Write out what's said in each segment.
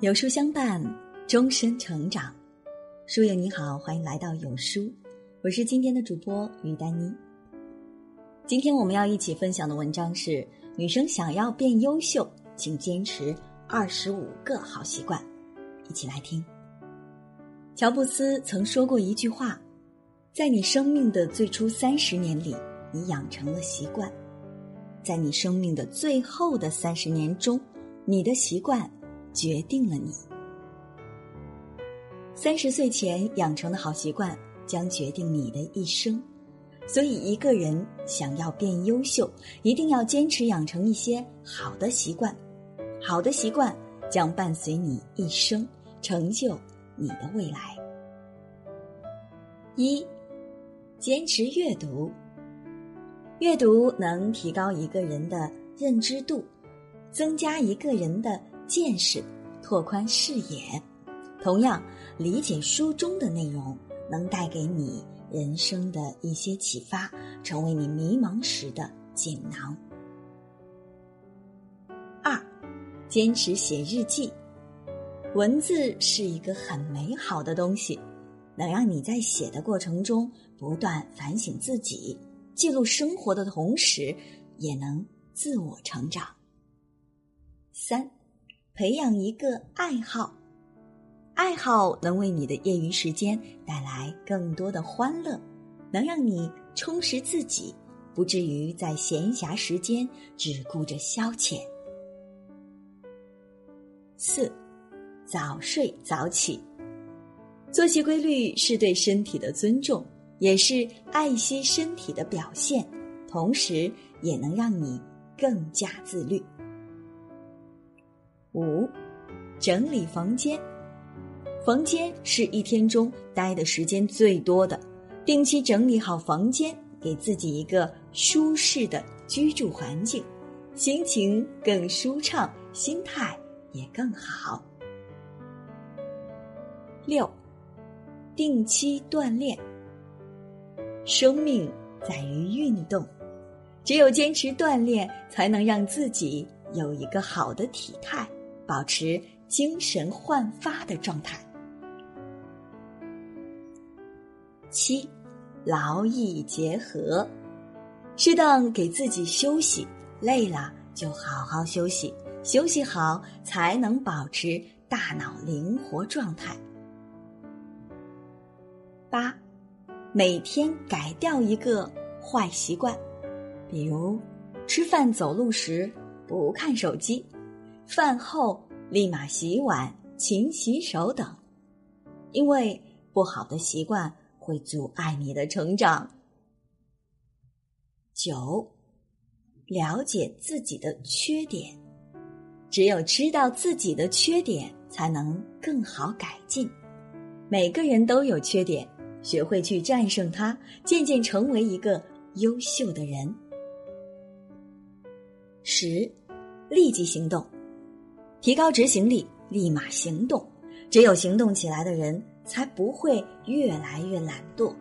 有书相伴，终身成长。书友你好，欢迎来到有书，我是今天的主播于丹妮。今天我们要一起分享的文章是：女生想要变优秀，请坚持二十五个好习惯。一起来听。乔布斯曾说过一句话：“在你生命的最初三十年里，你养成了习惯；在你生命的最后的三十年中，你的习惯。”决定了你三十岁前养成的好习惯，将决定你的一生。所以，一个人想要变优秀，一定要坚持养成一些好的习惯。好的习惯将伴随你一生，成就你的未来。一，坚持阅读。阅读能提高一个人的认知度，增加一个人的。见识，拓宽视野。同样，理解书中的内容，能带给你人生的一些启发，成为你迷茫时的锦囊。二，坚持写日记。文字是一个很美好的东西，能让你在写的过程中不断反省自己，记录生活的同时，也能自我成长。三。培养一个爱好，爱好能为你的业余时间带来更多的欢乐，能让你充实自己，不至于在闲暇时间只顾着消遣。四，早睡早起，作息规律是对身体的尊重，也是爱惜身体的表现，同时也能让你更加自律。五，整理房间。房间是一天中待的时间最多的，定期整理好房间，给自己一个舒适的居住环境，心情更舒畅，心态也更好。六，定期锻炼。生命在于运动，只有坚持锻炼，才能让自己有一个好的体态。保持精神焕发的状态。七，劳逸结合，适当给自己休息，累了就好好休息，休息好才能保持大脑灵活状态。八，每天改掉一个坏习惯，比如吃饭走路时不看手机。饭后立马洗碗、勤洗手等，因为不好的习惯会阻碍你的成长。九，了解自己的缺点，只有知道自己的缺点，才能更好改进。每个人都有缺点，学会去战胜它，渐渐成为一个优秀的人。十，立即行动。提高执行力，立马行动。只有行动起来的人，才不会越来越懒惰，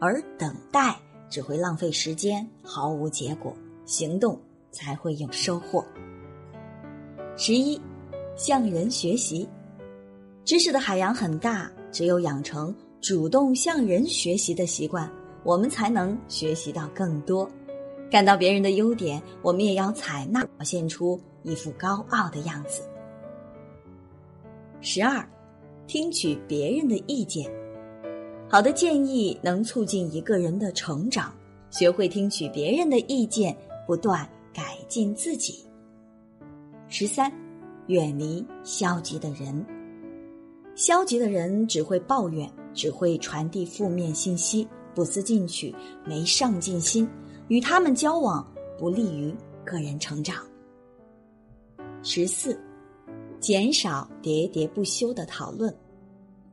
而等待只会浪费时间，毫无结果。行动才会有收获。十一，向人学习。知识的海洋很大，只有养成主动向人学习的习惯，我们才能学习到更多。看到别人的优点，我们也要采纳，表现出一副高傲的样子。十二，听取别人的意见，好的建议能促进一个人的成长。学会听取别人的意见，不断改进自己。十三，远离消极的人。消极的人只会抱怨，只会传递负面信息，不思进取，没上进心。与他们交往不利于个人成长。十四。减少喋喋不休的讨论，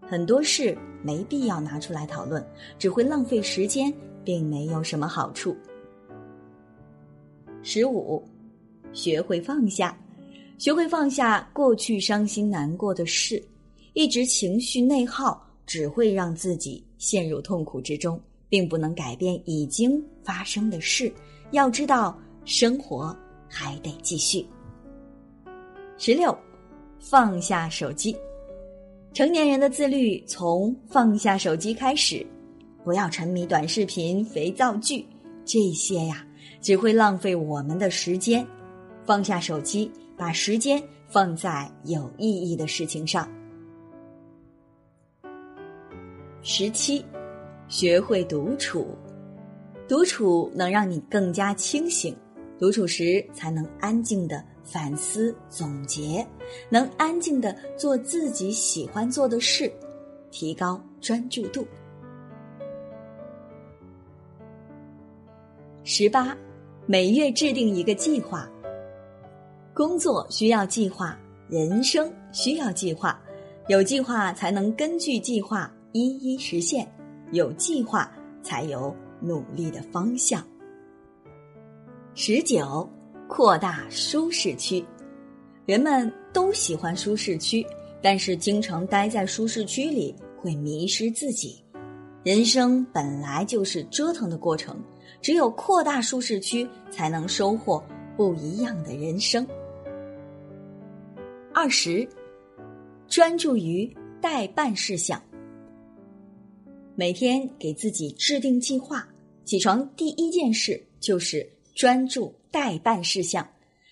很多事没必要拿出来讨论，只会浪费时间，并没有什么好处。十五，学会放下，学会放下过去伤心难过的事，一直情绪内耗只会让自己陷入痛苦之中，并不能改变已经发生的事。要知道，生活还得继续。十六，放下手机。成年人的自律从放下手机开始，不要沉迷短视频、肥皂剧这些呀，只会浪费我们的时间。放下手机，把时间放在有意义的事情上。十七，学会独处。独处能让你更加清醒，独处时才能安静的反思总结，能安静的做自己喜欢做的事，提高专注度。十八，每月制定一个计划。工作需要计划，人生需要计划，有计划才能根据计划一一实现，有计划才有。努力的方向。十九，扩大舒适区。人们都喜欢舒适区，但是经常待在舒适区里会迷失自己。人生本来就是折腾的过程，只有扩大舒适区，才能收获不一样的人生。二十，专注于待办事项。每天给自己制定计划。起床第一件事就是专注待办事项，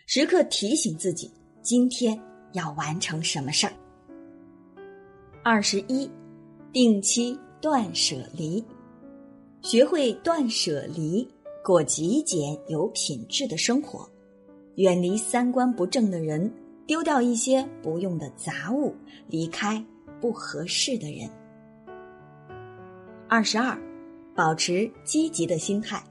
时刻提醒自己今天要完成什么事儿。二十一，定期断舍离，学会断舍离，过极简有品质的生活，远离三观不正的人，丢掉一些不用的杂物，离开不合适的人。二十二。保持积极的心态，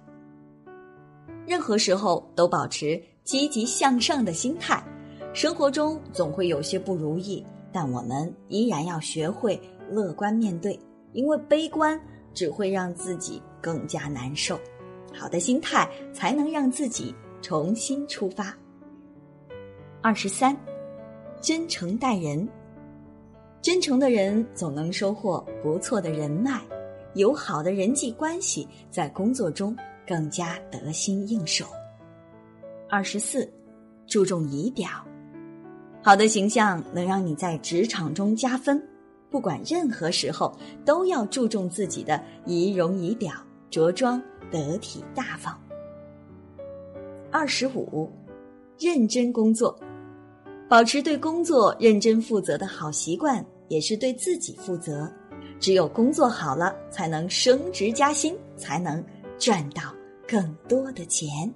任何时候都保持积极向上的心态。生活中总会有些不如意，但我们依然要学会乐观面对，因为悲观只会让自己更加难受。好的心态才能让自己重新出发。二十三，真诚待人，真诚的人总能收获不错的人脉。有好的人际关系，在工作中更加得心应手。二十四，注重仪表，好的形象能让你在职场中加分。不管任何时候，都要注重自己的仪容仪表，着装得体大方。二十五，认真工作，保持对工作认真负责的好习惯，也是对自己负责。只有工作好了，才能升职加薪，才能赚到更多的钱。